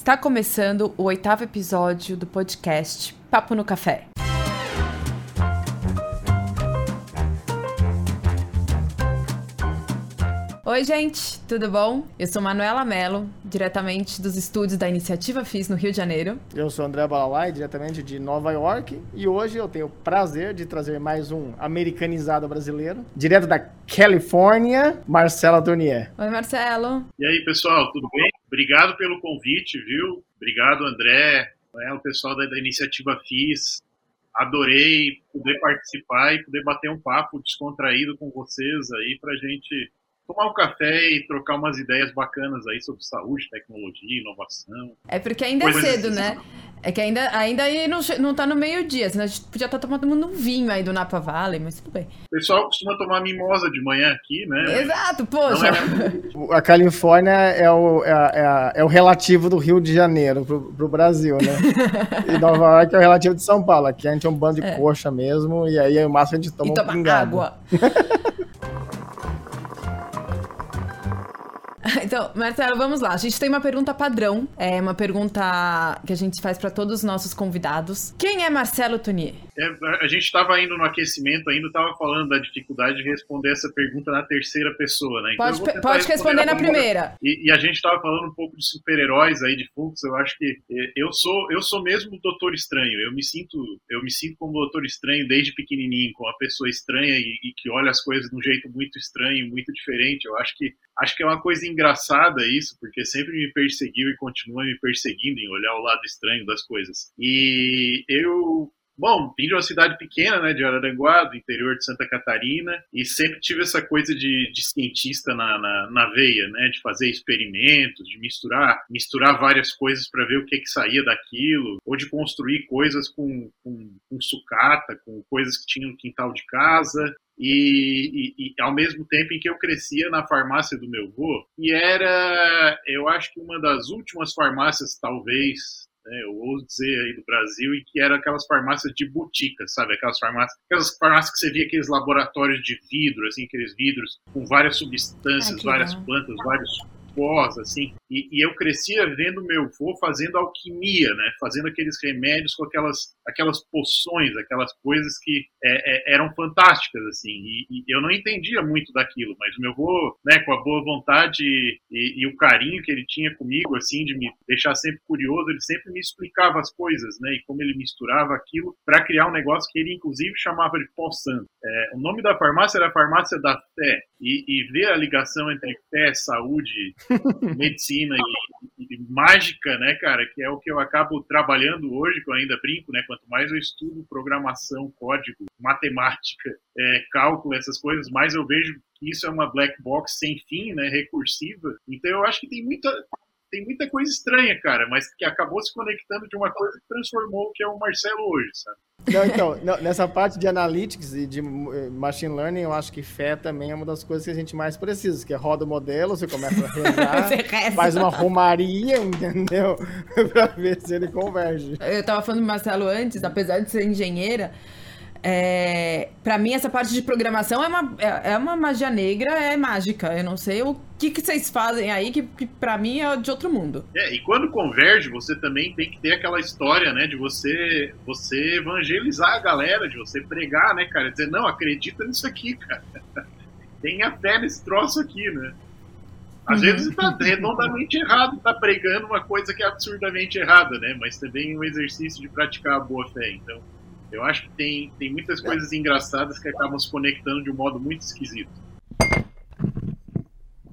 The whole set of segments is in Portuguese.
Está começando o oitavo episódio do podcast Papo no Café. Oi, gente, tudo bom? Eu sou Manuela Mello, diretamente dos estúdios da Iniciativa FIS no Rio de Janeiro. Eu sou André Balalai, diretamente de Nova York, e hoje eu tenho o prazer de trazer mais um americanizado brasileiro, direto da Califórnia, Marcelo Tournier. Oi, Marcelo. E aí, pessoal, tudo bem? Obrigado pelo convite, viu? Obrigado, André, né, o pessoal da, da Iniciativa FIS. Adorei poder participar e poder bater um papo descontraído com vocês aí pra gente tomar um café e trocar umas ideias bacanas aí sobre saúde, tecnologia, inovação. É porque ainda é cedo, assim. né? É que ainda, ainda aí não, não tá no meio-dia, senão a gente podia estar tá tomando um vinho aí do Napa Valley, mas tudo bem. O pessoal costuma tomar mimosa de manhã aqui, né? Exato, poxa. É... A Califórnia é o, é, é, é, o relativo do Rio de Janeiro pro, pro Brasil, né? e Nova York é o relativo de São Paulo. Aqui a gente é um bando de é. coxa mesmo, e aí o máximo a gente toma e um toma pingado. água. Então, Marcelo, vamos lá. A gente tem uma pergunta padrão. É uma pergunta que a gente faz para todos os nossos convidados. Quem é Marcelo Tonier? É, a gente estava indo no aquecimento ainda, estava falando da dificuldade de responder essa pergunta na terceira pessoa, né? Então pode pode responder na primeira. E, e, a gente estava falando um pouco de super-heróis aí, de Fux. Eu acho que é, eu sou, eu sou mesmo o Doutor Estranho. Eu me sinto, eu me sinto como Doutor Estranho desde pequenininho, com uma pessoa estranha e, e que olha as coisas de um jeito muito estranho, muito diferente. Eu acho que acho que é uma coisa engraçada isso, porque sempre me perseguiu e continua me perseguindo em olhar o lado estranho das coisas. E eu Bom, vim de uma cidade pequena, né, de Araranguá, do interior de Santa Catarina, e sempre tive essa coisa de, de cientista na, na, na, veia, né, de fazer experimentos, de misturar, misturar várias coisas para ver o que, que saía daquilo, ou de construir coisas com, com, com sucata, com coisas que tinham no quintal de casa. E, e, e, ao mesmo tempo em que eu crescia na farmácia do meu avô, e era, eu acho que uma das últimas farmácias, talvez, né, eu ouso dizer aí do Brasil, e que eram aquelas farmácias de botica, sabe? Aquelas farmácias, aquelas farmácias que você via aqueles laboratórios de vidro, assim, aqueles vidros com várias substâncias, Ai, várias plantas, vários pós, assim. E, e, eu crescia vendo meu avô fazendo alquimia, né? Fazendo aqueles remédios com aquelas, aquelas poções, aquelas coisas que é, é, eram fantásticas, assim. E, e, eu não entendia muito daquilo, mas meu avô, né, com a boa vontade e, o carinho que ele tinha comigo, assim, de me deixar sempre curioso, ele sempre me explicava as coisas, né? E como ele misturava aquilo para criar um negócio que ele, inclusive, chamava de pó santo. É, o nome da farmácia era Farmácia da Fé. E, e ver a ligação entre fé, saúde, medicina e, e, mágica, né, cara, que é o que eu acabo trabalhando hoje, que eu ainda brinco, né, quanto mais eu estudo programação, código, matemática, é, cálculo, essas coisas, mais eu vejo que isso é uma black box sem fim, né, recursiva. Então eu acho que tem muita tem muita coisa estranha, cara, mas que acabou se conectando de uma coisa que transformou o que é o Marcelo hoje, sabe? Não, então, não, nessa parte de analytics e de eh, machine learning, eu acho que fé também é uma das coisas que a gente mais precisa, que é roda o modelo, você começa a rezar, faz uma romaria, entendeu? pra ver se ele converge. Eu tava falando do Marcelo antes, apesar de ser engenheira, é, para mim, essa parte de programação é uma, é, é, uma magia negra, é mágica. Eu não sei o que, que vocês fazem aí que, que para mim é de outro mundo. É, e quando converge, você também tem que ter aquela história, né, de você você evangelizar a galera, de você pregar, né, cara, dizer, não, acredita nisso aqui, cara. Tenha fé nesse troço aqui, né? Às uhum. vezes está redondamente errado, está pregando uma coisa que é absurdamente errada, né? Mas também é um exercício de praticar a boa fé. Então, eu acho que tem, tem muitas coisas engraçadas que acabam se conectando de um modo muito esquisito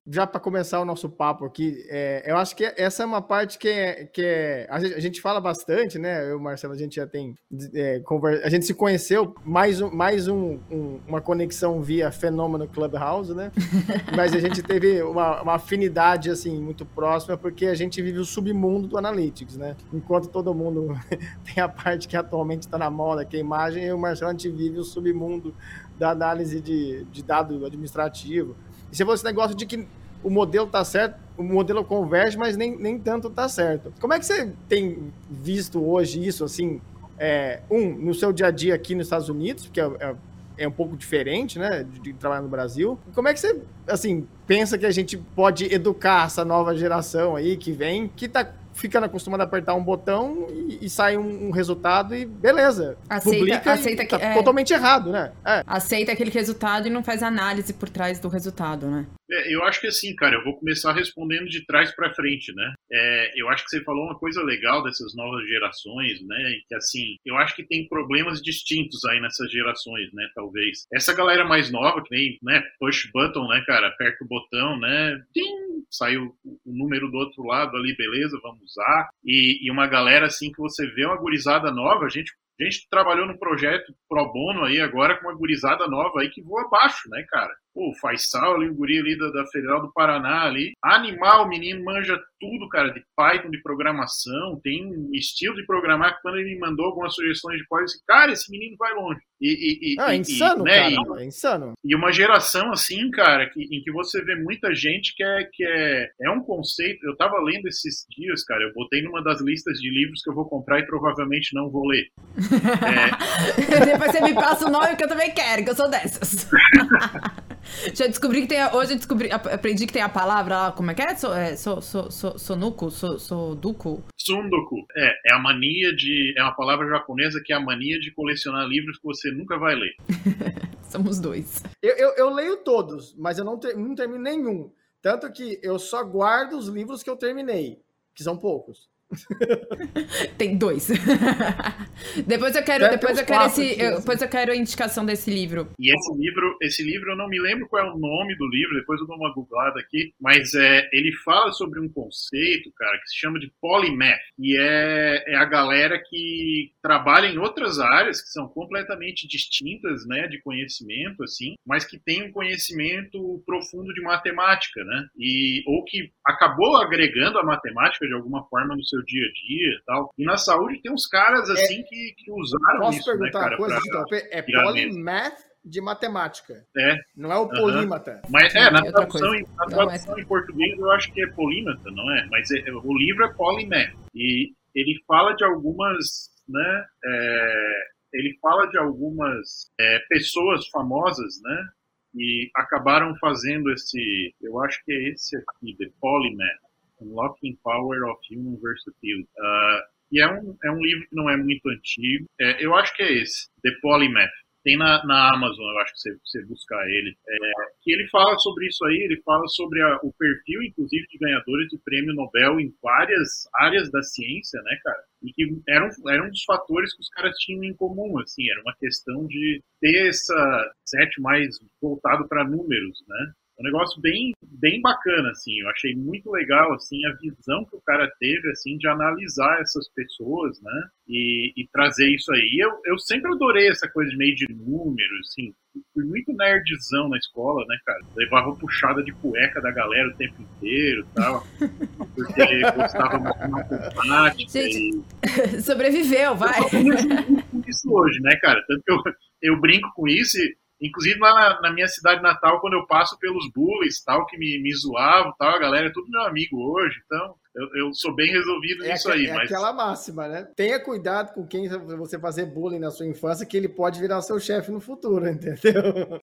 já para começar o nosso papo aqui, é, eu acho que essa é uma parte que é, que é a, gente, a gente fala bastante, né? Eu, Marcelo, a gente já tem é, conversa, a gente se conheceu mais um, mais um, um, uma conexão via fenômeno Clubhouse, né? Mas a gente teve uma, uma, afinidade assim muito próxima porque a gente vive o submundo do analytics, né? Enquanto todo mundo tem a parte que atualmente está na moda, que é a imagem, eu e o Marcelo a gente vive o submundo da análise de, de dado administrativo e se fosse negócio de que o modelo tá certo, o modelo converge, mas nem, nem tanto tá certo. Como é que você tem visto hoje isso, assim, é, um, no seu dia a dia aqui nos Estados Unidos, porque é, é, é um pouco diferente, né, de, de, trabalhar no Brasil. Como é que você, assim, pensa que a gente pode educar essa nova geração aí que vem, que tá ficando acostumado a apertar um botão e, e sai um, um, resultado e beleza. Aceita, publica aceita que, tá é, totalmente errado, né? É. Aceita aquele resultado e não faz análise por trás do resultado, né? É, eu acho que assim, cara, eu vou começar respondendo de trás para frente, né? É, eu acho que você falou uma coisa legal dessas novas gerações, né? Que assim, eu acho que tem problemas distintos aí nessas gerações, né? Talvez. Essa galera mais nova, que nem, né? Push button, né, cara? Aperta o botão, né? Tim, saiu o número do outro lado ali, beleza, vamos usar. E, e uma galera assim que você vê uma gurizada nova, a gente a gente trabalhou no projeto pro bono aí agora com uma gurizada nova aí que voa abaixo, né, cara? Pô, o Faisal ali, o guri ali da, da Federal do Paraná ali. Animal, o menino manja tudo, cara, de Python, de programação, tem um estilo de programar que quando ele me mandou algumas sugestões de código, eu disse, cara, esse menino vai longe. E, e, e, ah, é insano, né? cara, é insano. E uma geração assim, cara, que, em que você vê muita gente que é, que é, é um conceito. Eu tava lendo esses dias, cara, eu botei numa das listas de livros que eu vou comprar e provavelmente não vou ler. é... Depois você me passa o nome que eu também quero, que eu sou dessas. Já descobri que tem. Hoje eu descobri, aprendi que tem a palavra lá, como é que é? So, é so, so, so, sonuco? So, soduco? Sundoku. É, é a mania de. É uma palavra japonesa que é a mania de colecionar livros que você nunca vai ler. Somos dois. Eu, eu, eu, leio todos, mas eu não, ter, não termino nenhum. Tanto que eu só guardo os livros que eu terminei, que são poucos. Tem dois. depois eu quero, depois eu quero esse, eu, depois eu quero a indicação desse livro. E esse livro, esse livro eu não me lembro qual é o nome do livro, depois eu dou uma googlada aqui, mas é, ele fala sobre um conceito, cara, que se chama de polymath, e é, é a galera que trabalha em outras áreas que são completamente distintas, né, de conhecimento assim, mas que tem um conhecimento profundo de matemática, né? E ou que acabou agregando a matemática de alguma forma no seu seu dia a dia e tal. E na saúde tem uns caras é. assim é, que, que usaram posso isso, né, perguntar né, cara, uma coisa, pra, É polymath de matemática. É. Não é o polímata. Uhum. Mas é, na tradução, em, na tradução não, é... em português eu acho que é polímata, não é? Mas é, o livro é polymath. E ele fala de algumas, né? É, ele fala de algumas é, pessoas famosas, né? E acabaram fazendo esse, eu acho que é esse aqui, The Polymath. Unlocking Power of Human Versatility. Uh, e é um, é um livro que não é muito antigo. É, eu acho que é esse, The Polymath. Tem na, na Amazon, eu acho que você, você buscar ele. É, que ele fala sobre isso aí, ele fala sobre a, o perfil, inclusive, de ganhadores de prêmio Nobel em várias áreas da ciência, né, cara? E que eram, eram um dos fatores que os caras tinham em comum, assim, era uma questão de ter essa set mais voltado para números, né? Um negócio bem, bem bacana, assim. Eu achei muito legal, assim, a visão que o cara teve, assim, de analisar essas pessoas, né? E, e trazer isso aí. Eu, eu sempre adorei essa coisa de meio de números, assim. Fui muito nerdzão na escola, né, cara? Levava puxada de cueca da galera o tempo inteiro e tal. Porque gostava muito de matemática. Gente, e... sobreviveu, vai. Eu isso hoje, né, cara? Tanto que eu, eu brinco com isso e Inclusive lá na, na, minha cidade natal, quando eu passo pelos bullies, tal, que me, me zoavam, tal, a galera é tudo meu amigo hoje, então eu, eu sou bem resolvido é nisso aí. É mas... aquela máxima, né? Tenha cuidado com quem você fazer bullying na sua infância, que ele pode virar seu chefe no futuro, entendeu?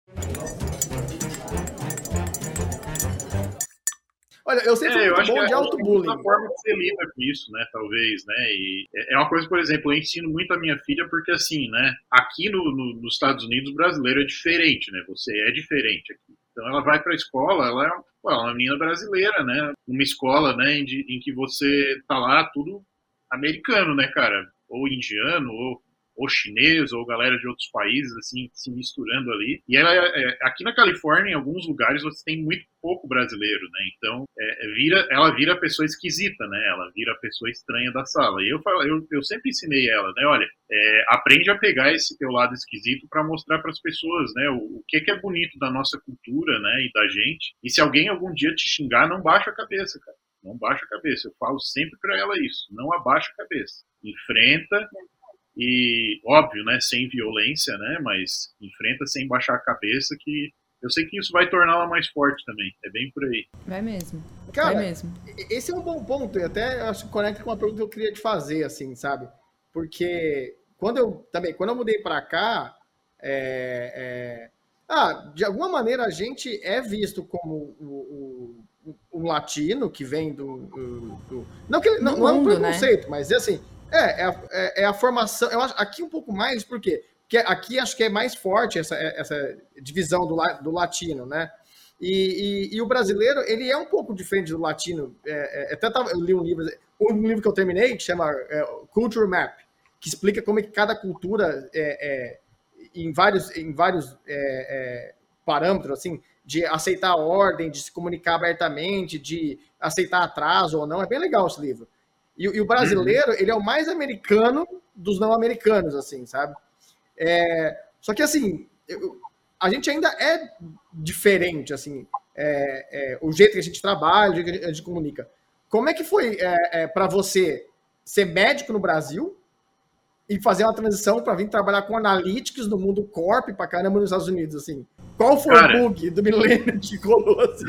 Olha, eu sempre é, fui bom de auto-bullying. É uma forma que você lida com isso, né, talvez, né, e é uma coisa, por exemplo, eu ensino muito a minha filha porque, assim, né, aqui no, no, nos Estados Unidos, o brasileiro é diferente, né, você é diferente aqui. Então ela vai para a escola, ela é, ela é uma menina brasileira, né, uma escola, né, em, em que você tá lá tudo americano, né, cara, ou indiano, ou ou chinês, ou galera de outros países, assim, se misturando ali. E ela, é, aqui na Califórnia, em alguns lugares, você tem muito pouco brasileiro, né? Então, é, é vira, ela vira pessoa esquisita, né? Ela vira pessoa estranha da sala. E eu, eu, eu sempre ensinei ela, né? Olha, é, aprende a pegar esse teu lado esquisito para mostrar para as pessoas, né? O, o que, que é bonito da nossa cultura, né? E da gente. E se alguém algum dia te xingar, não baixa a cabeça, cara. Não baixa a cabeça. Eu falo sempre para ela isso. Não abaixa a cabeça. Enfrenta e óbvio, né, sem violência, né, mas enfrenta sem baixar a cabeça que eu sei que isso vai torná-la mais forte também. É bem por aí. Vai mesmo. Cara, vai mesmo. Esse é um bom ponto e até acho que conecta com uma pergunta que eu queria te fazer, assim, sabe? Porque quando eu também, quando eu mudei para cá, é, é, ah, de alguma maneira a gente é visto como o, o um latino que vem do. do, do não que não, não, é um né? preconceito, né? mas é assim. É, é, a, é, é a formação. Eu acho aqui um pouco mais, por quê? Porque aqui acho que é mais forte essa, essa divisão do, do latino, né? E, e, e, o brasileiro, ele é um pouco diferente do latino. É, é, até tava, eu li um livro, um livro que eu terminei, que chama é, Culture Map, que explica como é que cada cultura, é, é em vários, em vários é, parâmetros, assim, de aceitar a ordem, de se comunicar abertamente, de aceitar atraso ou não. É bem legal esse livro. E, e o brasileiro, uhum. ele é o mais americano dos não americanos, assim, sabe? só que, assim, eu, a gente ainda é diferente, assim, é, é, o jeito que a gente trabalha, o jeito que a gente comunica. Como é que foi é, é para você ser médico no Brasil e fazer uma transição para vir trabalhar com analytics no mundo corp para caramba nos Estados Unidos, assim? Qual foi Cara, o bug do milênio que colou assim?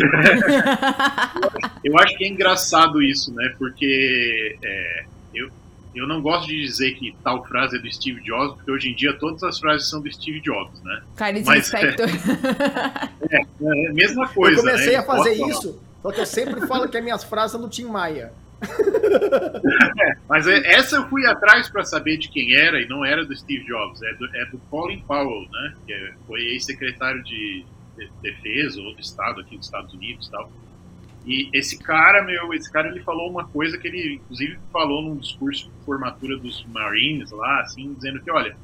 eu acho que é engraçado isso, né? Porque é, eu, eu não gosto de dizer que tal frase é do Steve Jobs, porque hoje em dia todas as frases são do Steve Jobs, né? Clarice Mas, Spector. É, é, é, mesma coisa. Eu comecei né? a fazer isso, só que eu sempre falo que as minhas frases são do Tim Maia. É, mas é, essa eu fui atrás para saber de quem era, e não era do Steve Jobs, é do, é do Colin Powell, né? Que foi ex-secretário de defesa ou de Estado aqui dos Estados Unidos tal. E esse cara, meu, esse cara ele falou uma coisa que ele, inclusive, falou num discurso de formatura dos Marines lá, assim, dizendo que, olha,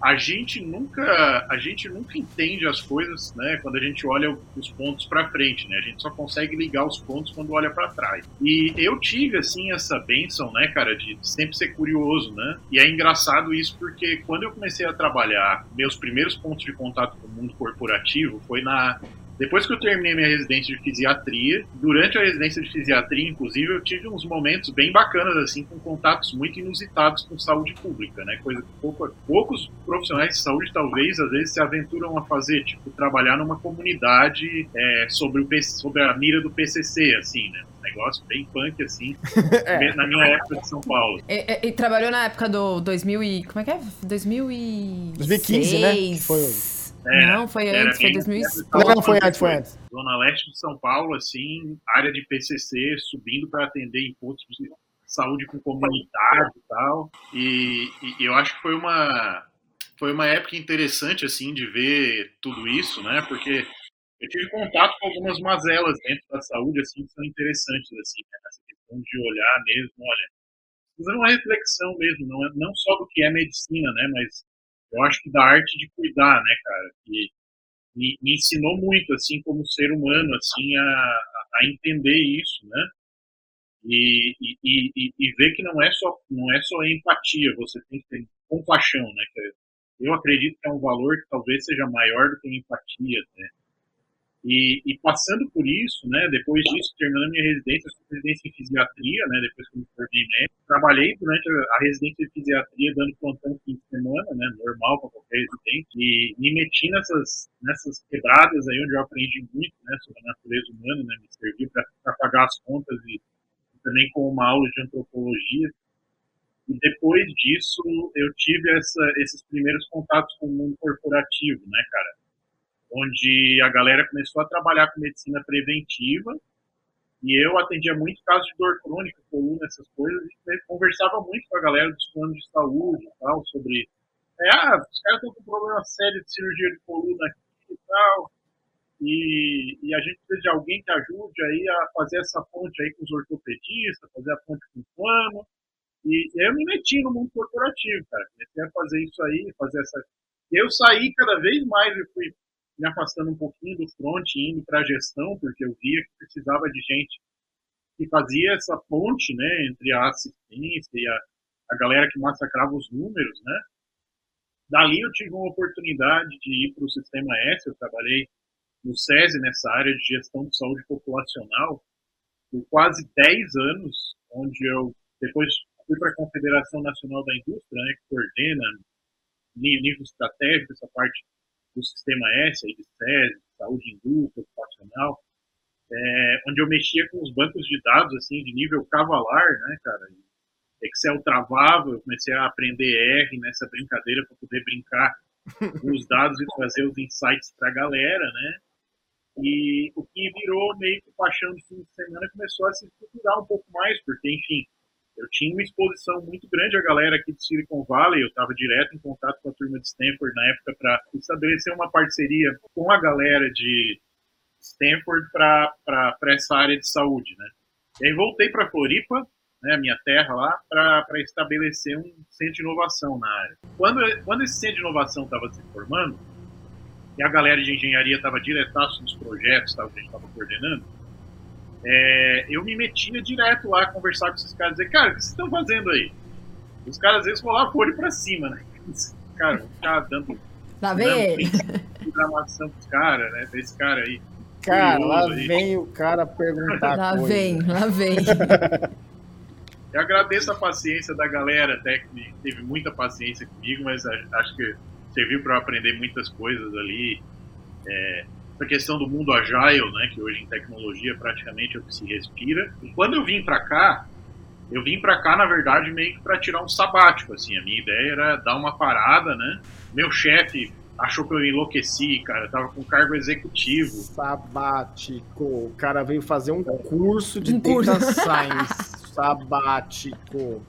a gente nunca a gente nunca entende as coisas, né, quando a gente olha os pontos para frente, né? A gente só consegue ligar os pontos quando olha para trás. E eu tive assim essa benção, né, cara, de sempre ser curioso, né? E é engraçado isso porque quando eu comecei a trabalhar, meus primeiros pontos de contato com o mundo corporativo foi na depois que eu terminei minha residência de fisiatria, durante a residência de fisiatria, inclusive, eu tive uns momentos bem bacanas, assim, com contatos muito inusitados com saúde pública, né? Coisa que pouco, poucos profissionais de saúde, talvez, às vezes, se aventuram a fazer, tipo, trabalhar numa comunidade é, sobre, o, sobre a mira do PCC, assim, né? negócio bem punk, assim, é. na minha época de São Paulo. E, e, e, trabalhou na época do 2000 e... como é que é? 2006. 2015, né? Que foi era, não, foi antes, foi 2005. Não, não, foi antes, foi antes. Zona Leste de São Paulo, assim, área de PCC, subindo para atender em postos de saúde com comunidade e tal. E, e, eu acho que foi uma, foi uma época interessante, assim, de ver tudo isso, né? Porque eu tive contato com algumas mazelas dentro da saúde, assim, que são interessantes, assim, né? Essa questão de olhar mesmo, olha, fazendo uma reflexão mesmo, não, é, não só do que é medicina, né? Mas eu acho que da arte de cuidar, né, cara? Que me, me ensinou muito, assim, como ser humano, assim, a, a entender isso, né? E, e, e, e, ver que não é só não é só empatia, você tem que ter compaixão, né? Eu acredito que é um valor que talvez seja maior do que empatia, né? E, e, passando por isso, né, depois disso, terminando minha residência, eu residência em fisiatria, né, depois que eu me formei médico, trabalhei durante a, residência de fisiatria dando plantão fim de semana, né, normal para qualquer residente, e me meti nessas, nessas quebradas aí onde eu aprendi muito, né, sobre a natureza humana, né, me serviu para pagar as contas e, e também com uma aula de antropologia. E depois disso, eu tive essa, esses primeiros contatos com o mundo corporativo, né, cara? Onde a galera começou a trabalhar com medicina preventiva e eu atendia muito casos de dor crônica, coluna, essas coisas, e conversava muito com a galera dos planos de saúde e tal, sobre, é, ah, os caras estão com problema sério de cirurgia de coluna aqui e tal, e, e, a gente precisa de alguém que ajude aí a fazer essa ponte aí com os ortopedistas, fazer a ponte com o plano, e eu me meti no mundo corporativo, cara, comecei a fazer isso aí, fazer essa... E eu saí cada vez mais, eu fui me afastando um pouquinho do front e indo para a gestão, porque eu via que precisava de gente que fazia essa ponte né, entre a assistência e a, a galera que massacrava os números. Né. Dali eu tive uma oportunidade de ir para o Sistema S, eu trabalhei no SESI, nessa área de gestão de saúde populacional, por quase 10 anos, onde eu depois fui para a Confederação Nacional da Indústria, né, que coordena nível estratégico essa parte do Sistema S, aí de SES, Saúde Indústria, Ocupacional, é, onde eu mexia com os bancos de dados, assim, de nível cavalar, né, cara? Excel travava, eu comecei a aprender R nessa brincadeira para poder brincar com os dados e trazer os insights para a galera, né? E o que virou meio que paixão de fim de semana começou a se estruturar um pouco mais, porque, enfim, eu tinha uma exposição muito grande a galera aqui de Silicon Valley, eu estava direto em contato com a turma de Stanford na época para estabelecer uma parceria com a galera de Stanford para essa área de saúde, né? E aí voltei para Floripa, né, minha terra lá, para estabelecer um centro de inovação na área. Quando, quando esse centro de inovação estava se formando, e a galera de engenharia estava diretaço nos projetos que a gente estava coordenando, é, eu me metia direto lá a conversar com esses caras, dizer, cara, o que vocês estão fazendo aí? Os caras às vezes rolavam o olho para cima, né? Cara, vou ficar dando. Lá vem ele. Programação pros caras, né? Esse cara aí. Cara, lá aí. vem o cara perguntar. Lá coisa. vem, lá vem. Eu agradeço a paciência da galera, até que teve muita paciência comigo, mas acho que serviu para eu aprender muitas coisas ali. É, essa questão do mundo agile, né, que hoje em tecnologia praticamente é o que se respira. E quando eu vim para cá, eu vim para cá, na verdade, meio que para tirar um sabático, assim. A minha ideia era dar uma parada, né? Meu chefe achou que eu enlouqueci, cara. Eu tava com cargo executivo. Sabático. O cara veio fazer um curso de um curso. data science. sabático.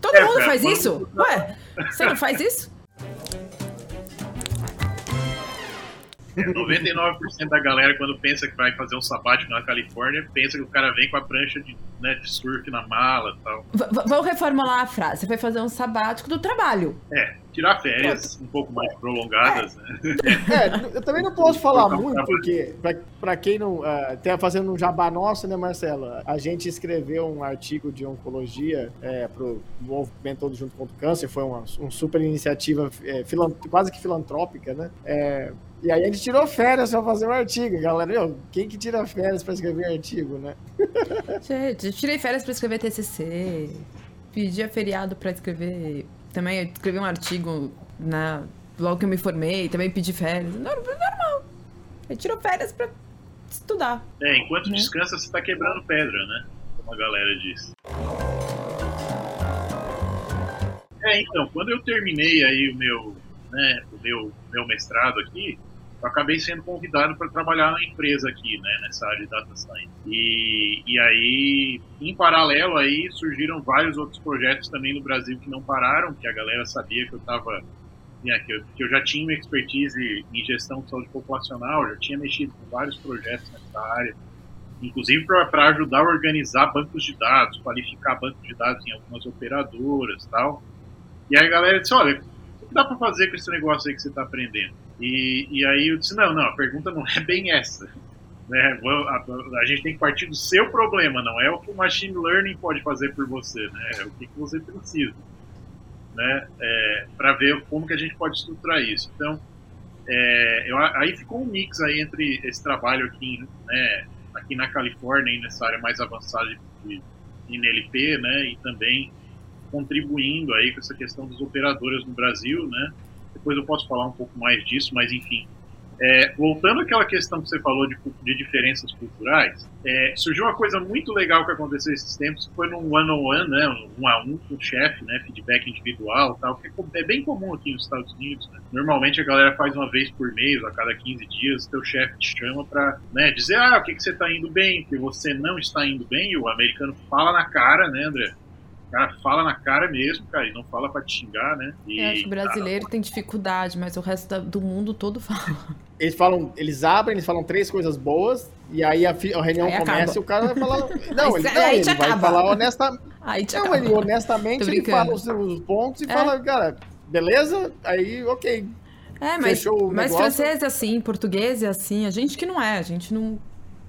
Todo é, mundo faz isso? Ué, você não faz isso? 99% da galera, quando pensa que vai fazer um sabático na Califórnia, pensa que o cara vem com a prancha de, né, de surf na mala e tal. V vamos reformular a frase. Você vai fazer um sabático do trabalho. É, tirar férias um pouco mais prolongadas, é. né? É, eu também não posso falar muito, porque para quem não. Uh, fazendo um jabá nosso, né, Marcelo? A gente escreveu um artigo de oncologia é, pro movimento todo junto contra o câncer, foi uma, uma super iniciativa é, quase que filantrópica, né? É, e aí a gente tirou férias para fazer um artigo, galera. Meu, quem que tira férias para escrever artigo, né? Gente, eu tirei férias para escrever TCC, pedia feriado para escrever. Também eu escrevi um artigo na logo que eu me formei, também pedi férias. Normal. Eu tiro férias para estudar. É, enquanto né? descansa, você tá quebrando pedra, né? Como a galera diz. É, então, quando eu terminei aí o meu, né, o meu, meu mestrado aqui, eu acabei sendo convidado para trabalhar na empresa aqui, né, nessa área de data science. E, e aí, em paralelo aí, surgiram vários outros projetos também no Brasil que não pararam, que a galera sabia que eu estava né, que, eu, que eu já tinha uma expertise em gestão de saúde populacional, já tinha mexido com vários projetos nessa área, inclusive para ajudar a organizar bancos de dados, qualificar bancos de dados em algumas operadoras tal. E aí a galera disse, olha, o que dá para fazer com esse negócio aí que você está aprendendo? E, e aí eu disse, não, não, a pergunta não é bem essa. Né? A, a, gente tem que partir do seu problema, não é o que o machine learning pode fazer por você, né? É o que, que você precisa, né? É, para ver como que a gente pode estruturar isso. Então, é, eu, aí ficou um mix aí entre esse trabalho aqui, né, aqui na Califórnia, nessa área mais avançada de, de NLP, né, e também contribuindo aí com essa questão das operadoras no Brasil, né, depois eu posso falar um pouco mais disso, mas enfim. É, voltando àquela questão que você falou de, de diferenças culturais, é, surgiu uma coisa muito legal que aconteceu esses tempos, que foi num one-on-one, né, um a um com o chefe, né, feedback individual tal, que é, é bem comum aqui nos Estados Unidos. Né? Normalmente a galera faz uma vez por mês, a cada 15 dias, teu chefe te chama para né, dizer, ah, o que, que você está indo bem, o que você não está indo bem, e o americano fala na cara, né, André? Cara fala na cara mesmo, cara, e não fala pra te xingar, né? E, é, acho que o brasileiro cara, tem dificuldade, mas o resto da, do mundo todo fala. Eles falam, eles abrem, eles falam três coisas boas, e aí a, a reunião aí começa acaba. e o cara vai falar. Não, ele, não, ele vai falar honestamente. Aí te não, acaba. ele honestamente ele fala os seus pontos e é. fala, cara, beleza? Aí, ok. É, mas, mas francês é assim, português é assim, a gente que não é, a gente não.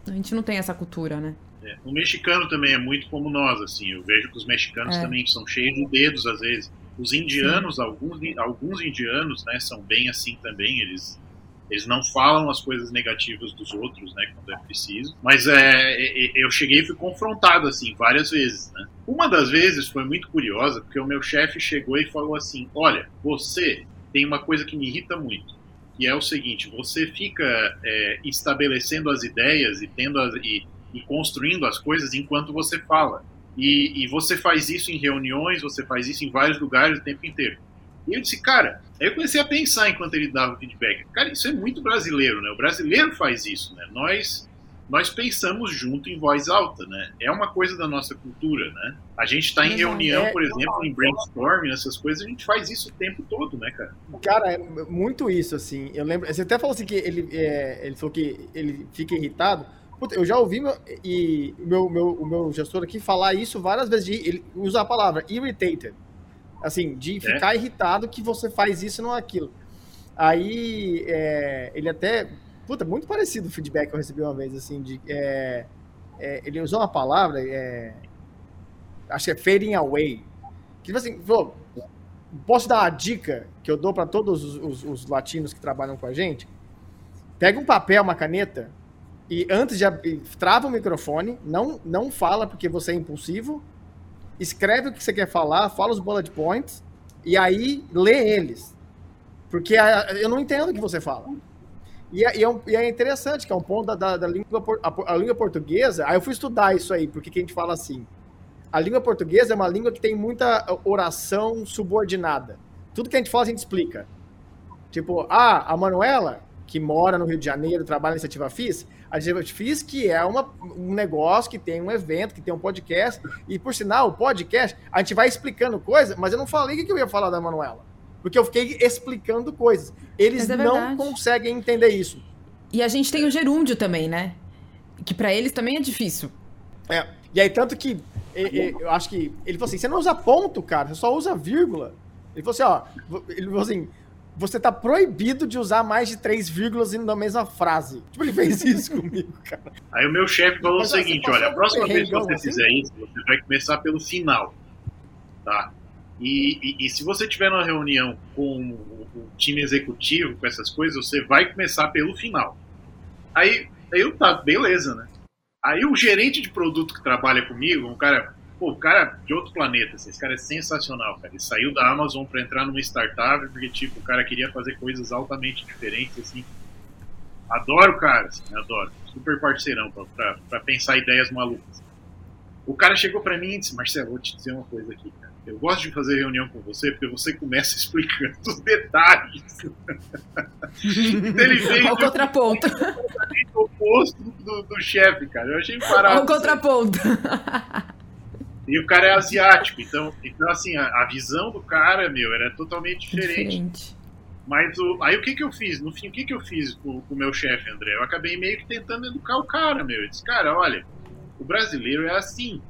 A gente não tem essa cultura, né? É. O mexicano também é muito como nós, assim. Eu vejo que os mexicanos é. também são cheios de dedos às vezes. Os indianos, alguns, alguns indianos, né, são bem assim também. Eles eles não falam as coisas negativas dos outros, né, quando é preciso. Mas é, é, eu cheguei e fui confrontado assim várias vezes, né. Uma das vezes foi muito curiosa porque o meu chefe chegou e falou assim: "Olha, você tem uma coisa que me irrita muito." que é o seguinte: você fica é, estabelecendo as ideias e tendo as, e e construindo as coisas enquanto você fala. E, e, você faz isso em reuniões, você faz isso em vários lugares o tempo inteiro. E eu disse, cara, Aí eu comecei a pensar enquanto ele dava feedback. Cara, isso é muito brasileiro, né? O brasileiro faz isso, né? Nós nós pensamos junto em voz alta, né? É uma coisa da nossa cultura, né? A gente está em reunião, por exemplo, em brainstorming, essas coisas, a gente faz isso o tempo todo, né, cara? Cara, é muito isso, assim. Eu lembro. Você até falou assim que ele, é, ele falou que ele fica irritado. Puta, eu já ouvi meu, e meu, meu, o meu gestor aqui falar isso várias vezes. De, ele usa a palavra irritated. Assim, de é. ficar irritado que você faz isso não aquilo. Aí é, ele até Puta, muito parecido o feedback que eu recebi uma vez, assim, de. É, é, ele usou uma palavra, é, acho que é fading away. Que tipo assim, falou, posso dar uma dica que eu dou para todos os, os, os, latinos que trabalham com a gente? Pega um papel, uma caneta, e antes de abrir, trava o microfone, não, não fala porque você é impulsivo, escreve o que você quer falar, fala os bullet points, e aí lê eles. Porque a, eu não entendo o que você fala. E é, e, é um, e é, interessante, que é um ponto da, da, da língua, a, a, língua portuguesa. Aí eu fui estudar isso aí, porque que a gente fala assim. A língua portuguesa é uma língua que tem muita oração subordinada. Tudo que a gente fala, a gente explica. Tipo, ah, a Manuela, que mora no Rio de Janeiro, trabalha na Iniciativa FIS, a Iniciativa FIS que é uma, um negócio, que tem um evento, que tem um podcast, e por sinal, o podcast, a gente vai explicando coisa, mas eu não falei o que eu ia falar da Manuela. Porque eu fiquei explicando coisas. Eles é não conseguem entender isso. E a gente tem o gerúndio também, né? Que para eles também é difícil. É. E aí, tanto que eu acho que. Ele falou assim: você não usa ponto, cara, você só usa vírgula. Ele falou assim: ó. Ele falou assim: você tá proibido de usar mais de três vírgulas na mesma frase. Tipo, ele fez isso comigo, cara. Aí o meu chefe falou Mas, o seguinte: olha, a próxima vez que você assim? fizer isso, você vai começar pelo final. Tá? E, e, e, se você tiver uma reunião com o time executivo, com essas coisas, você vai começar pelo final. Aí, aí eu tá, beleza, né? Aí o gerente de produto que trabalha comigo, um cara, pô, o cara de outro planeta, assim, esse cara é sensacional, cara. Ele saiu da Amazon para entrar numa startup, porque, tipo, o cara queria fazer coisas altamente diferentes, assim. Adoro o cara, assim, adoro. Super parceirão para pensar ideias malucas. O cara chegou para mim e disse, Marcelo, vou te dizer uma coisa aqui, cara eu gosto de fazer reunião com você porque você começa explicando os detalhes. ele veio o contraponto. O oposto do, do chefe, cara. Eu achei parado. O contraponto. E o cara é asiático, então, então assim, a, a visão do cara, meu, era totalmente diferente. diferente. Mas o, aí o que que eu fiz? No fim, o que que eu fiz com, com o meu chefe, André? Eu acabei meio que tentando educar o cara, meu. Eu disse, cara, olha, o brasileiro é assim.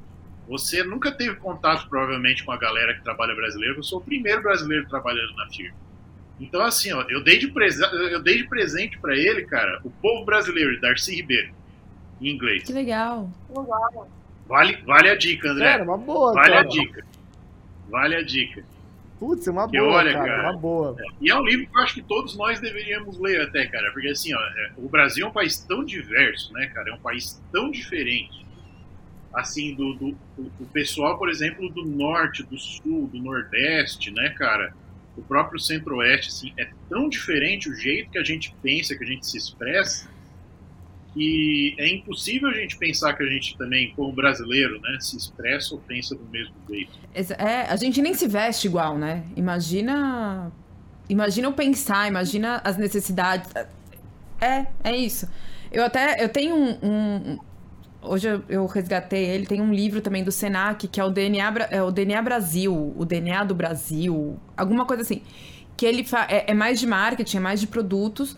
Você nunca teve contato, provavelmente, com a galera que trabalha brasileiro. Eu sou o primeiro brasileiro trabalhando na firma. Então, assim, ó, eu dei de, prese eu dei de presente para ele, cara, o povo brasileiro, Darcy Ribeiro, em inglês. Que legal. Vale, vale a dica, André. Cara, uma boa, Vale cara. a dica. Vale a dica. Putz, é uma boa, olha, cara, cara, uma boa. É, e é um livro que eu acho que todos nós deveríamos ler até, cara, porque assim, ó, é, o Brasil é um país tão diverso, né, cara, é um país tão diferente assim, do, do, do, pessoal, por exemplo, do norte, do sul, do nordeste, né, cara? O próprio centro-oeste, assim, é tão diferente o jeito que a gente pensa, que a gente se expressa, que é impossível a gente pensar que a gente também, como brasileiro, né, se expressa ou pensa do mesmo jeito. É, a gente nem se veste igual, né? Imagina, imagina o pensar, imagina as necessidades. É, é isso. Eu até, eu tenho um, um hoje eu, eu, resgatei ele, tem um livro também do Senac, que é o DNA, é o DNA Brasil, o DNA do Brasil, alguma coisa assim. Que ele é, é, mais de marketing, é mais de produtos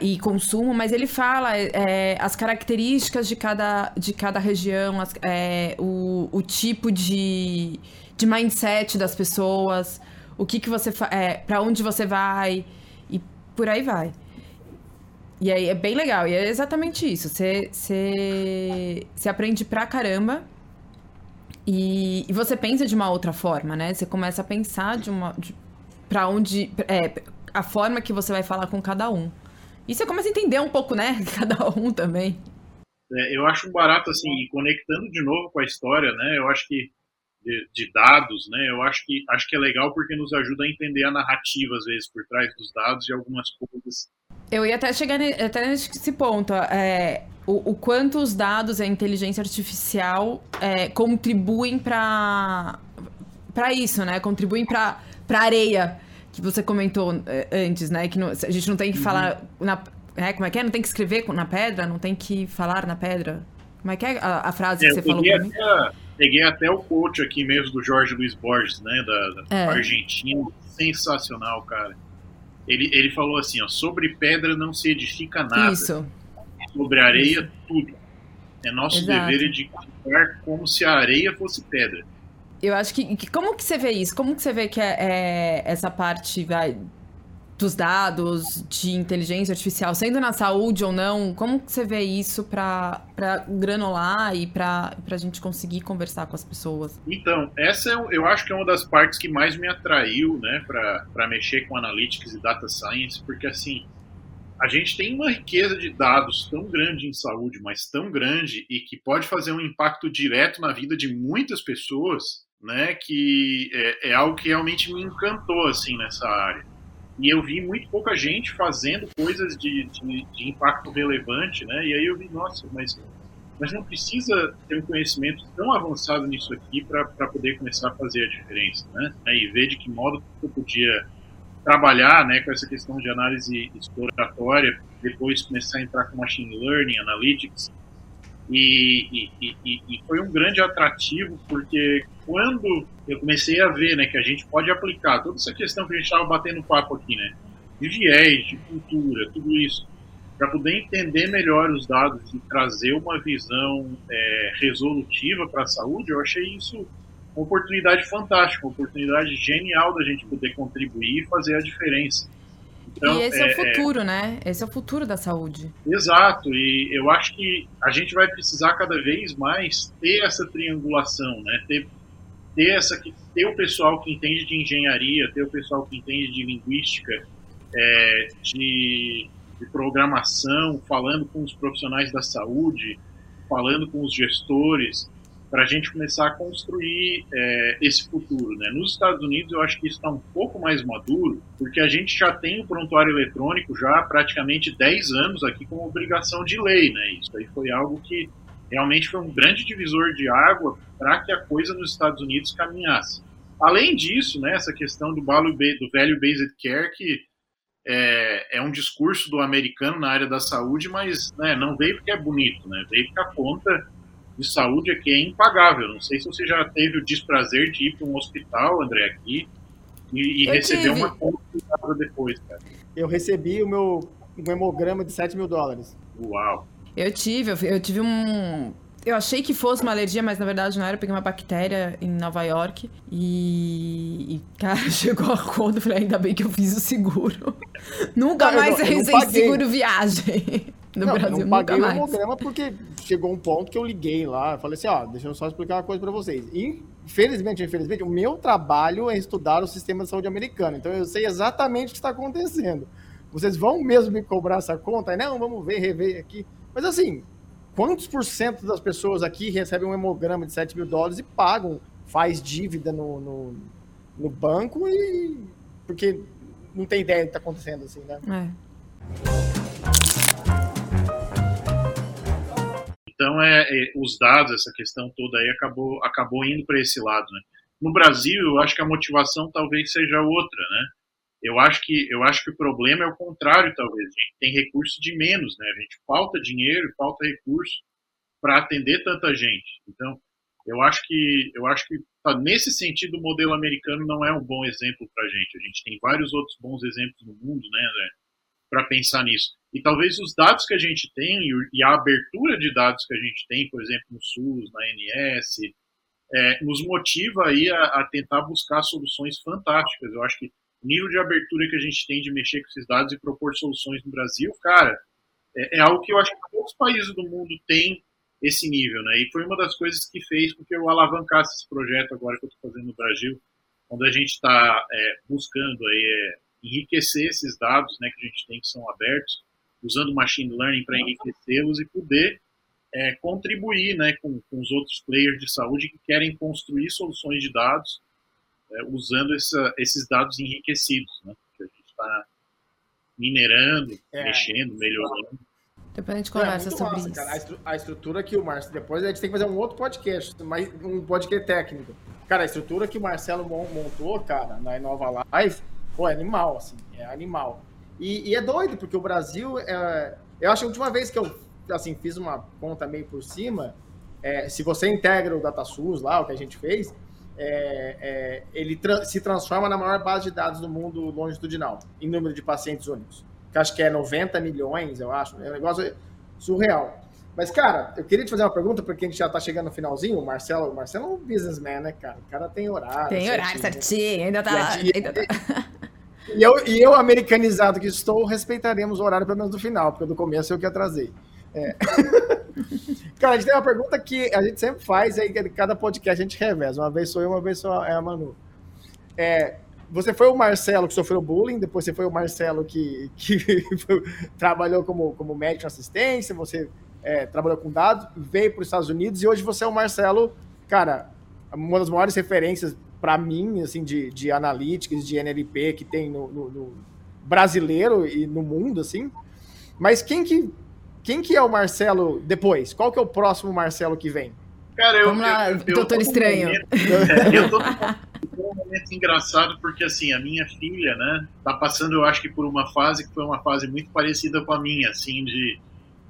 e consumo, mas ele fala é, as características de cada, de cada região, as, é, o, o tipo de, de mindset das pessoas, o que, que você é, para onde você vai e por aí vai. E aí é bem legal. E é exatamente isso. Você, você, você aprende pra caramba. E, e, você pensa de uma outra forma, né? Você começa a pensar de uma. De, pra onde. É, a forma que você vai falar com cada um. E você começa a entender um pouco, né? Cada um também. É, eu acho barato, assim, e conectando de novo com a história, né? Eu acho que. De, de, dados, né? Eu acho que, acho que é legal porque nos ajuda a entender a narrativa, às vezes, por trás dos dados e algumas coisas eu ia até chegar ne, até nesse ponto. É, o, o, quanto os dados, a inteligência artificial é, contribuem para para isso, né? Contribuem para para areia que você comentou é, antes, né? Que não, a gente não tem que uhum. falar na, é, como é que é? Não tem que escrever na pedra? Não tem que falar na pedra? Como é que é a, a frase é, que você falou pra mim? peguei até o coach aqui mesmo do Jorge Luiz Borges, né? Da, da é. Argentina. Sensacional, cara. Ele, ele falou assim, ó, sobre pedra não se edifica nada. Isso. Sobre areia, Isso. tudo. É nosso Exato. dever edificar como se a areia fosse pedra. Eu acho que, que, Como que você vê isso? Como que você vê que é, é essa parte vai, dos dados de inteligência artificial, sendo na saúde ou não, como que você vê isso para granular e para a gente conseguir conversar com as pessoas? Então, essa é, eu acho que é uma das partes que mais me atraiu, né, para mexer com analytics e data science, porque assim, a gente tem uma riqueza de dados tão grande em saúde, mas tão grande e que pode fazer um impacto direto na vida de muitas pessoas, né, que é, é algo que realmente me encantou, assim, nessa área. E eu vi muito pouca gente fazendo coisas de, de, de, impacto relevante, né? E aí eu vi, nossa, mas, mas não precisa ter um conhecimento tão avançado nisso aqui para poder começar a fazer a diferença, né? E ver de que modo eu podia trabalhar né, com essa questão de análise exploratória, depois começar a entrar com machine learning, analytics, e, e, e, e, foi um grande atrativo, porque quando eu comecei a ver né, que a gente pode aplicar toda essa questão que a gente estava batendo papo aqui, né, de viés, de cultura, tudo isso, para poder entender melhor os dados e trazer uma visão é, resolutiva para a saúde, eu achei isso uma oportunidade fantástica, uma oportunidade genial da gente poder contribuir e fazer a diferença. Então, e esse é, é, o futuro, né? Esse é o futuro da saúde. Exato, e eu acho que a gente vai precisar cada vez mais ter essa triangulação, né? Ter, ter, essa, ter o pessoal que entende de engenharia, ter o pessoal que entende de linguística, é, de, de programação, falando com os profissionais da saúde, falando com os gestores, para a gente começar a construir é, esse futuro. Né? Nos Estados Unidos, eu acho que isso está um pouco mais maduro, porque a gente já tem o prontuário eletrônico já há praticamente 10 anos aqui como obrigação de lei. Né? Isso aí foi algo que realmente foi um grande divisor de água para que a coisa nos Estados Unidos caminhasse. Além disso, né, essa questão do do value based care, que é, é, um discurso do americano na área da saúde, mas né, não veio porque é bonito, né, veio porque a conta de saúde aqui é impagável. Não sei se você já teve o desprazer de ir para um hospital, André, aqui, e, e receber tive. uma conta depois, cara. Eu recebi o meu um hemograma de 7 mil dólares. Uau! Eu tive, eu tive um. Eu achei que fosse uma alergia, mas na verdade não era. Eu peguei uma bactéria em Nova York e, e cara, chegou a conta. Eu falei, ainda bem que eu fiz o seguro. Nunca mais eu, eu sem seguro viagem no não, Brasil. Não paguei o hemograma porque chegou um ponto que eu liguei lá, falei assim, ó, deixa eu só explicar uma coisa para vocês. Infelizmente, infelizmente, o meu trabalho é estudar o sistema de saúde americano, então eu sei exatamente o que está acontecendo. Vocês vão mesmo me cobrar essa conta? Não, vamos ver, rever aqui. Mas assim, quantos por cento das pessoas aqui recebem um hemograma de 7 mil dólares e pagam, faz dívida no, no, no banco e... porque não tem ideia do que está acontecendo assim, né? É. Então, é, é, os dados, essa questão toda aí acabou, acabou indo para esse lado. Né? No Brasil, eu acho que a motivação talvez seja outra, né? Eu acho que eu acho que o problema é o contrário, talvez. A gente tem recurso de menos, né? A gente falta dinheiro, falta recurso para atender tanta gente. Então, eu acho que eu acho que tá, nesse sentido o modelo americano não é um bom exemplo para a gente. A gente tem vários outros bons exemplos no mundo, né, André? Para pensar nisso. E talvez os dados que a gente tem e a abertura de dados que a gente tem, por exemplo, no SUS, na ANS, é, nos motiva aí a, a, tentar buscar soluções fantásticas. Eu acho que o nível de abertura que a gente tem de mexer com esses dados e propor soluções no Brasil, cara, é, é algo que eu acho que todos os países do mundo têm esse nível, né? E foi uma das coisas que fez com que eu alavancasse esse projeto agora que eu estou fazendo no Brasil, onde a gente está é, buscando aí é, enriquecer esses dados, né, que a gente tem que são abertos, usando machine learning para enriquecê-los e poder é, contribuir né, com, com, os outros players de saúde que querem construir soluções de dados é, usando essa, esses dados enriquecidos, né, que a gente está minerando, é. mexendo, melhorando. Depois a gente conversa sobre massa, isso. Cara, a, estru a, estrutura que o Marcelo. Depois a gente tem que fazer um outro podcast, mais, um podcast técnico. Cara, a estrutura que o Marcelo montou, cara, na Inova Live, Pô, é animal, assim, é animal. E, e é doido, porque o Brasil, é, eu acho que a última vez que eu assim, fiz uma conta meio por cima, é, se você integra o DataSUS lá, o que a gente fez, é, é, ele tra se transforma na maior base de dados do mundo longitudinal, em número de pacientes únicos. Que acho que é 90 milhões, eu acho. É um negócio surreal. Mas, cara, eu queria te fazer uma pergunta, porque a gente já tá chegando no finalzinho. O Marcelo, o Marcelo é um businessman, né, cara? O cara tem horário. Tem horário certinho, ainda tá. Ainda tá... E eu, e eu, americanizado que estou, respeitaremos o horário pelo menos do final, porque do começo eu que atrasei. É. Cara, a gente tem uma pergunta que a gente sempre faz, aí cada podcast a gente reveza. Uma vez sou eu, uma vez sou a Manu. É, você foi o Marcelo que sofreu bullying, depois você foi o Marcelo que, que trabalhou como, como médico assistência, você é, trabalhou com dados, veio para os Estados Unidos e hoje você é o Marcelo, cara, uma das maiores referências para mim, assim, de, de analytics, de NLP que tem no, no, no brasileiro e no mundo, assim. Mas quem que quem que é o Marcelo depois? Qual que é o próximo Marcelo que vem? Cara, eu, Vamos lá, eu, eu, Doutor Estranho. Momento, é, eu tô num momento engraçado porque, assim, a minha filha, né, tá passando, eu acho que por uma fase que foi uma fase muito parecida com a minha, assim, de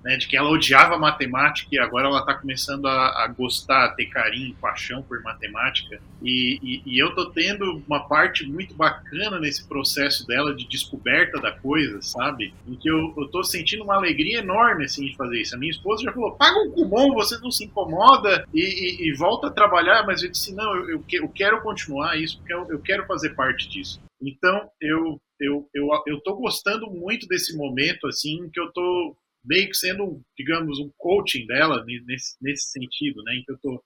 né, de que ela odiava matemática e agora ela está começando a, a, gostar, a ter carinho, paixão por matemática. E, e, e eu tô tendo uma parte muito bacana nesse processo dela de descoberta da coisa, sabe? Em que eu, eu tô sentindo uma alegria enorme assim de fazer isso. A minha esposa já falou: paga um cupom, você não se incomoda e, e, volta a trabalhar. Mas eu disse: não, eu, eu, eu quero continuar isso porque eu, eu quero fazer parte disso. Então eu eu, eu, eu tô gostando muito desse momento, assim, que eu tô meio que sendo, digamos, um coaching dela nesse, nesse sentido, né? Então eu estou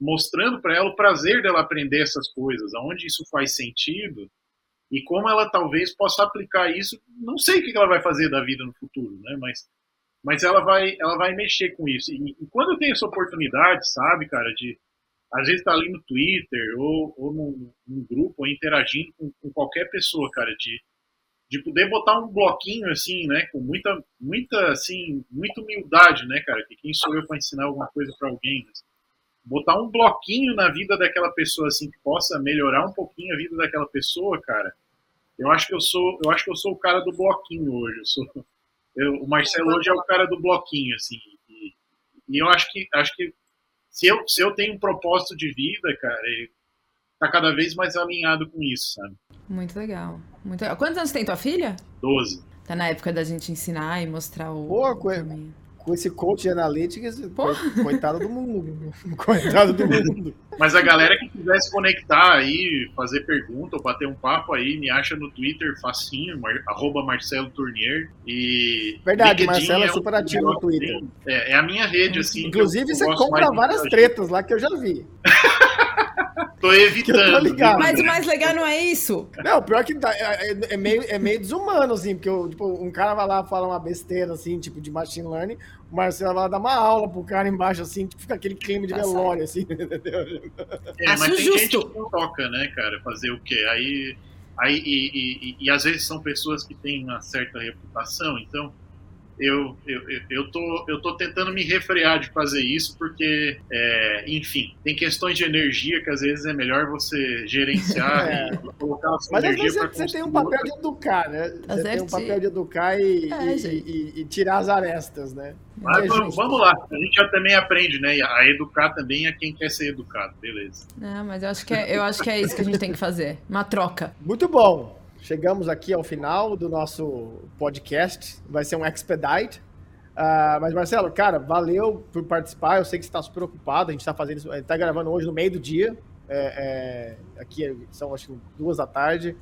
mostrando para ela o prazer dela aprender essas coisas, aonde isso faz sentido e como ela talvez possa aplicar isso. Não sei o que ela vai fazer da vida no futuro, né? Mas, mas ela vai, ela vai mexer com isso. E, e quando eu tenho essa oportunidade, sabe, cara, de às vezes estar tá ali no Twitter ou, ou num, num grupo, ou interagindo com, com qualquer pessoa, cara, de de poder botar um bloquinho assim, né, com muita, muita, assim, muita humildade, né, cara, que quem sou eu para ensinar alguma coisa para alguém, né? botar um bloquinho na vida daquela pessoa assim que possa melhorar um pouquinho a vida daquela pessoa, cara. Eu acho que eu sou, eu acho que eu sou o cara do bloquinho hoje. Eu sou, eu, o Marcelo hoje é o cara do bloquinho, assim. E, e eu acho que, acho que se eu, se eu tenho um propósito de vida, cara, tá cada vez mais alinhado com isso, sabe? Muito legal. Muito legal. Quantos anos tem tua filha? Doze. Tá na época da gente ensinar e mostrar o. Pô, o caminho. com esse coach de analytics, coitado do mundo. coitado do mundo. Mas a galera que quiser se conectar aí, fazer pergunta ou bater um papo aí, me acha no Twitter facinho, mar, arroba Marcelo Tournier. E Verdade, LinkedIn Marcelo é, é super ativo no Twitter. É, é, a minha rede, assim. Inclusive, você compra várias tretas lá que eu já vi. Tô evitando. Tô Mas o mais legal não é isso. Não, pior que tá, é, é, é, meio, é meio desumano, assim, porque eu, tipo, um cara vai lá fala uma besteira, assim, tipo, de machine learning, o Marcelo vai lá dar uma aula pro cara embaixo, assim, tipo, fica aquele clima de tá velório, assim, entendeu? É, mas tem justo. gente que não toca, né, cara, fazer o quê? Aí, aí e, e, e, e às vezes são pessoas que têm uma certa reputação, então eu, eu, eu, tô, eu tô tentando me refrear de fazer isso, porque, é, enfim, tem questões de energia que às vezes é melhor você gerenciar é. e colocar a sua Mas energia para você, você tem um papel de educar, né? Você tem um papel de educar e, é, e, e, e tirar as arestas, né? Mas é vamos, vamos, lá, a gente já também aprende, né? A educar também é quem quer ser educado, beleza. Não, mas eu acho, que é, eu acho que é isso que a gente tem que fazer, uma troca. Muito bom. Chegamos aqui ao final do nosso podcast. Vai ser um expedite. Uh, mas, Marcelo, cara, valeu por participar. Eu sei que você está super ocupado. A gente está fazendo isso, está gravando hoje no meio do dia. É, é, aqui são, acho duas da tarde.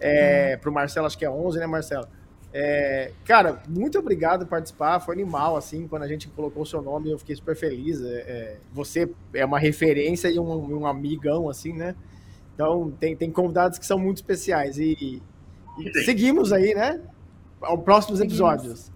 É, uhum. Para o Marcelo, acho que é 11, né, Marcelo? É, cara, muito obrigado por participar. Foi animal, assim, quando a gente colocou o seu nome, eu fiquei super feliz. É, é você é uma referência e um, um amigão, assim, né? Então, tem, tem convidados que são muito especiais. E, e seguimos aí, né? Aos próximos episódios.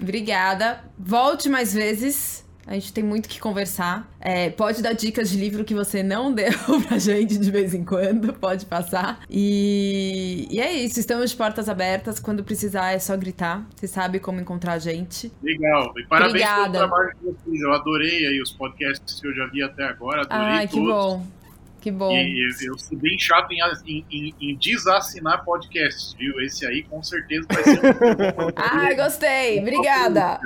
Obrigada. Volte mais vezes. A gente tem muito que conversar. É, pode dar dicas de livro que você não deu pra gente de vez em quando, pode passar. E, e é isso, estamos de portas abertas. Quando precisar é só gritar. Você sabe como encontrar a gente. Legal. E parabéns Obrigada. pelo trabalho que vocês. Eu adorei aí os podcasts que eu já vi até agora. Adorei Ai, todos. que bom. Que bom. E eu sou bem chato em, em, em, em desassinar podcasts, viu? Esse aí com certeza vai ser um. Ai, gostei. Obrigada.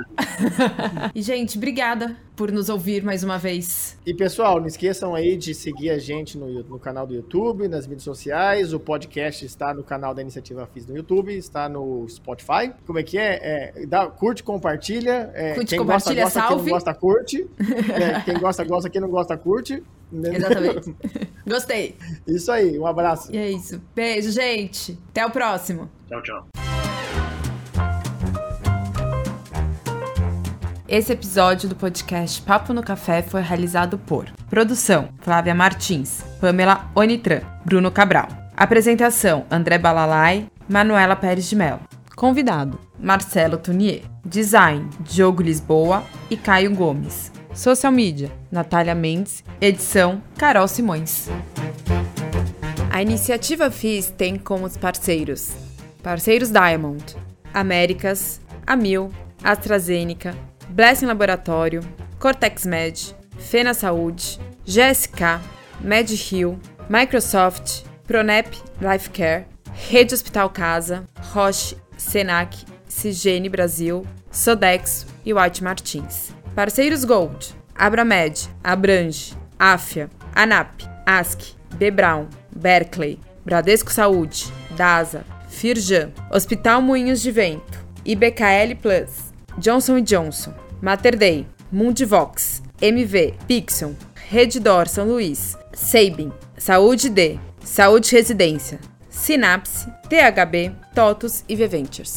e, gente, obrigada por nos ouvir mais uma vez. E pessoal, não esqueçam aí de seguir a gente no, no canal do YouTube, nas mídias sociais. O podcast está no canal da Iniciativa FIS no YouTube, está no Spotify. Como é que é? é dá, curte, compartilha. É, curte, quem compartilha, gosta, gosta, salve. Quem não gosta, curte. É, quem gosta, gosta. Quem não gosta, curte. Exatamente. Gostei. Isso aí, um abraço. E é isso. Beijo, gente. Até o próximo. Tchau, tchau. Esse episódio do podcast Papo no Café foi realizado por Produção Flávia Martins, Pamela Onitran, Bruno Cabral. Apresentação André Balalai, Manuela Pérez de Mello. Convidado Marcelo Tunier. Design Diogo Lisboa e Caio Gomes. Social Media Natália Mendes. Edição Carol Simões. A iniciativa FIS tem como parceiros Parceiros Diamond, Américas, Amil, AstraZeneca, Blessing Laboratório, Cortex Med, Fena Saúde, GSK, MedHill, Microsoft, Pronep Lifecare, Rede Hospital Casa, Roche, Senac, Cigene Brasil, Sodexo e White Martins. Parceiros Gold, Abramed, Abrange, Afia, ANAP, ASC, Bebraun, Berkeley, Bradesco Saúde, DASA, Firjan, Hospital Moinhos de Vento, IBKL Plus, Johnson Johnson, Mater Dei, Mundivox, MV, Pixel, Reddor São Luís, Sabin, Saúde D, Saúde Residência, Sinapse, THB, TOTUS e Ventures.